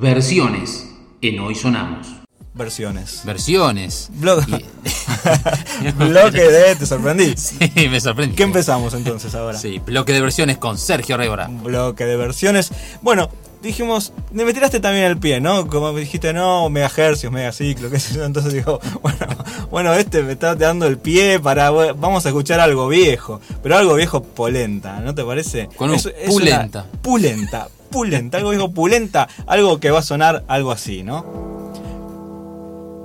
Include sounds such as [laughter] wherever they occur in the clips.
versiones en Hoy Sonamos. Versiones. Versiones. Bloque. [laughs] bloque de. Te sorprendí. [laughs] Sí, me sorprendí. ¿Qué empezamos entonces ahora? Sí, bloque de versiones con Sergio Rebora. Bloque de versiones. Bueno, dijimos, me tiraste también el pie, ¿no? Como me dijiste, no, megahercios, megaciclo, qué sé yo. Entonces digo, [laughs] bueno, bueno, este me está dando el pie para. Vamos a escuchar algo viejo, pero algo viejo polenta, ¿no te parece? Con un pulenta. pulenta, pulenta, algo viejo pulenta, algo que va a sonar algo así, ¿no?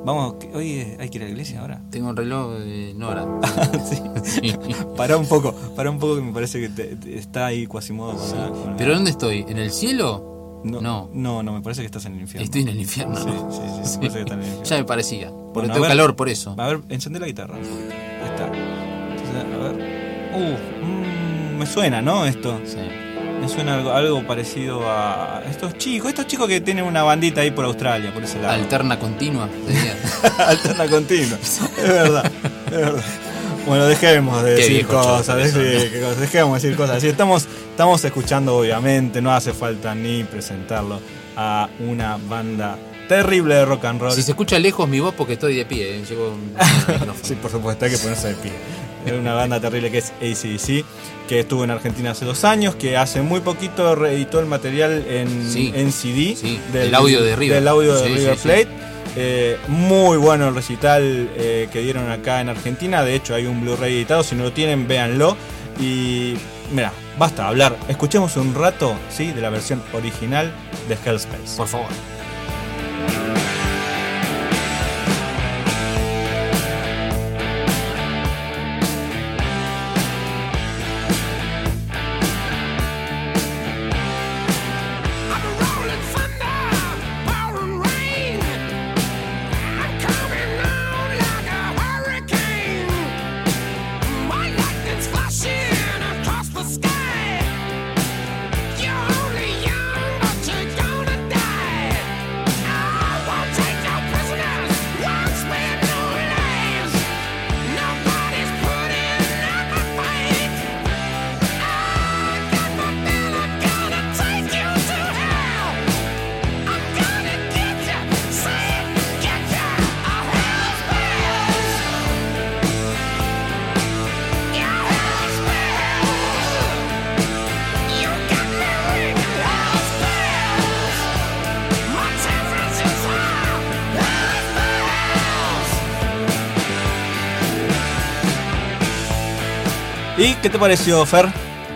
Vamos, hoy hay que ir a la iglesia ahora. Tengo un reloj de Nora. [laughs] sí. Para un poco, para un poco que me parece que está ahí Quasimodo con, ¿Pero dónde estoy? ¿En el cielo? No, no, no, me parece que estás en el infierno. Estoy en el infierno. Sí, sí, sí, me parece que estás en el infierno. Ya me parecía. Porque tengo calor por eso. A ver, encendé la guitarra. Ahí está. a ver. Uh, mmm, me suena, ¿no? Esto. Sí. Me suena algo, algo parecido a estos chicos, estos chicos que tienen una bandita ahí por Australia, por ese lado. Alterna continua, [laughs] Alterna continua, es verdad, es verdad. Bueno, dejemos de decir cosas, dejemos de decir cosas. Estamos, estamos escuchando, obviamente, no hace falta ni presentarlo a una banda terrible de rock and roll. Si se escucha lejos mi voz porque estoy de pie, ¿eh? llevo un [laughs] Sí, por supuesto, hay que ponerse de pie. Es una banda terrible que es ACDC, que estuvo en Argentina hace dos años, que hace muy poquito reeditó el material en, CD del, audio de River, del audio de River Plate. Eh, muy bueno el recital eh, que dieron acá en Argentina. De hecho, hay un Blu-ray editado. Si no lo tienen, véanlo. Y mira, basta hablar. Escuchemos un rato ¿sí? de la versión original de Hellspace. Por favor. ¿Y qué te pareció, Fer?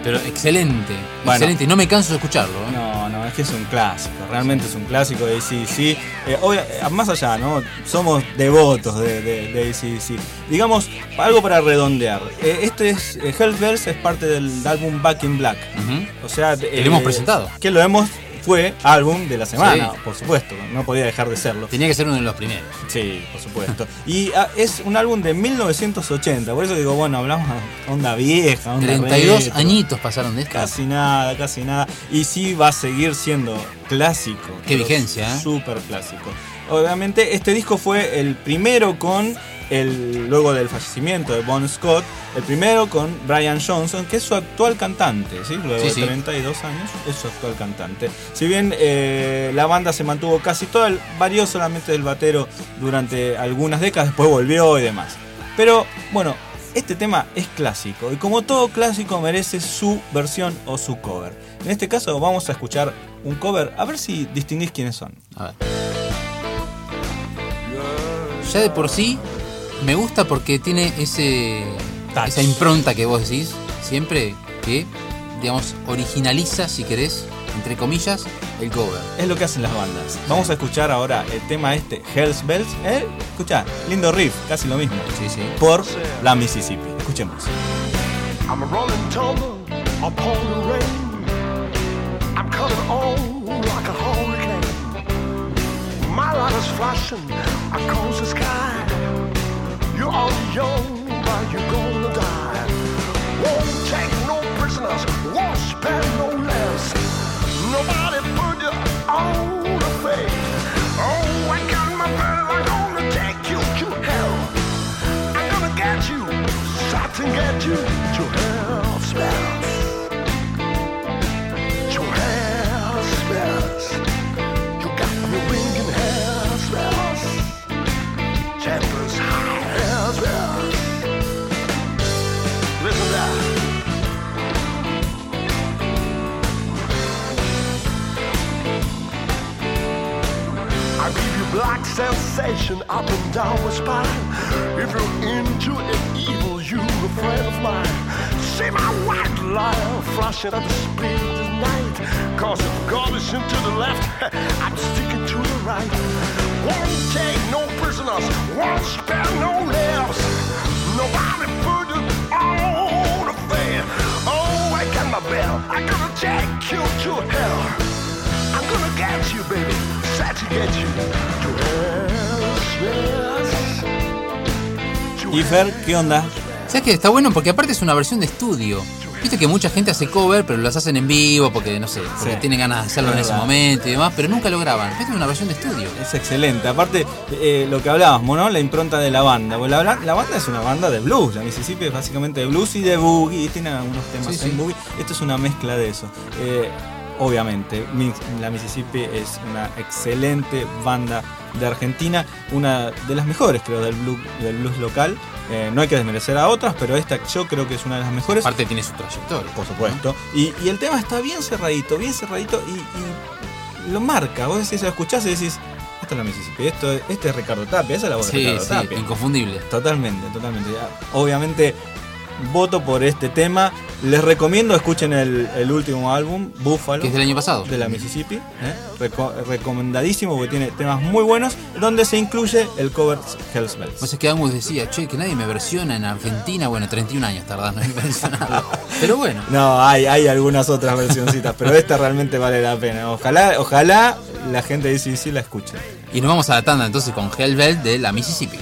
Pero excelente, excelente. No me canso de escucharlo. ¿eh? No, no, es que es un clásico, realmente es un clásico de ACDC. Eh, eh, más allá, ¿no? Somos devotos de, de, ACDC. Digamos, algo para redondear. Eh, este es, Hellverse es parte del álbum Back in Black. O sea, que lo hemos presentado. Que lo hemos fue álbum de la semana, por supuesto, no podía dejar de serlo. Tenía que ser uno de los primeros. Sí, por supuesto. y ah, es un álbum de 1980, por eso digo, bueno, hablamos de onda vieja, onda 32 añitos pasaron de esto. Casi nada, casi nada. Y sí va a seguir siendo clásico. Qué vigencia, ¿eh? Súper clásico. Obviamente este disco fue el primero con el, luego del fallecimiento de Bon Scott, el primero con Brian Johnson, que es su actual cantante, ¿sí? luego de 32 años es su actual cantante. Si bien eh, la banda se mantuvo casi toda, varió solamente del batero durante algunas décadas, después volvió y demás. Pero bueno, este tema es clásico y como todo clásico merece su versión o su cover. En este caso vamos a escuchar un cover, a ver si distinguís quiénes son. A ver. Ya de por sí me gusta porque tiene ese esa impronta que vos decís siempre que digamos originaliza si querés entre comillas el cover. Es lo que hacen las bandas. Vamos a escuchar ahora el tema este Hell's Bells. Eh, escucha lindo riff casi lo mismo. Sí, sí. por la Mississippi. Escuchemos. I'm a rolling tumble upon the rain. I'm coming on like a hurricane. My light is flashing across the sky on your own while you go. Sensation up and down the spine. If you're into it evil, you a friend of mine. See my white line flashing at the speed of night. Cause if God is into the left, [laughs] I'm sticking to the right. Won't take no prisoners, won't spare no lives. Nobody it on the fan. Oh, I got my bell. I'm gonna take you to hell. I'm gonna get you, baby. Sad to get you to hell. Y Fer, ¿qué onda? ¿Sabes que Está bueno porque aparte es una versión de estudio. Viste que mucha gente hace cover, pero las hacen en vivo porque, no sé, porque Sí. tienen ganas de hacerlo en ese momento y demás, pero nunca lo graban. Esta es una versión de estudio. Es excelente. Aparte, eh, lo que hablábamos, ¿no? La impronta de la banda. La, la banda es una banda de blues. La Mississippi es básicamente de blues y de boogie. Tienen algunos temas Sí, en sí. boogie. Esto es una mezcla de eso. Eh, obviamente, la Mississippi es una excelente banda de Argentina. Una de las mejores, creo, del blues, del blues local. Eh, no hay que desmerecer a otras, pero esta yo creo que es una de las mejores. Aparte tiene su trayectoria. Por supuesto. Y, y el tema está bien cerradito, bien cerradito y, y lo marca. Vos decís, lo escuchás y decís, esto es la Mississippi, esto, es- este es Ricardo Tapia, esa es la voz de Ricardo sí, Tapia. inconfundible. Totalmente, totalmente. Ya, Obviamente voto por este tema. Les recomiendo escuchen el, el último álbum, Buffalo. Que es del año pasado. De la Mississippi. ¿eh? Reco- recomendadísimo porque tiene temas muy buenos donde se incluye el cover Hell's Bells. Pues es que Angus decía, che, que nadie me versiona en Argentina. Bueno, 31 años tardando en versionarlo. [laughs] Pero bueno. No, hay, hay algunas otras versioncitas, pero esta realmente vale la pena. Ojalá, ojalá la gente de CC la escuche. Y nos vamos a la tanda entonces con Hellbelt de la Mississippi.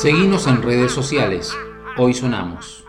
Seguimos en redes sociales. Hoy sonamos.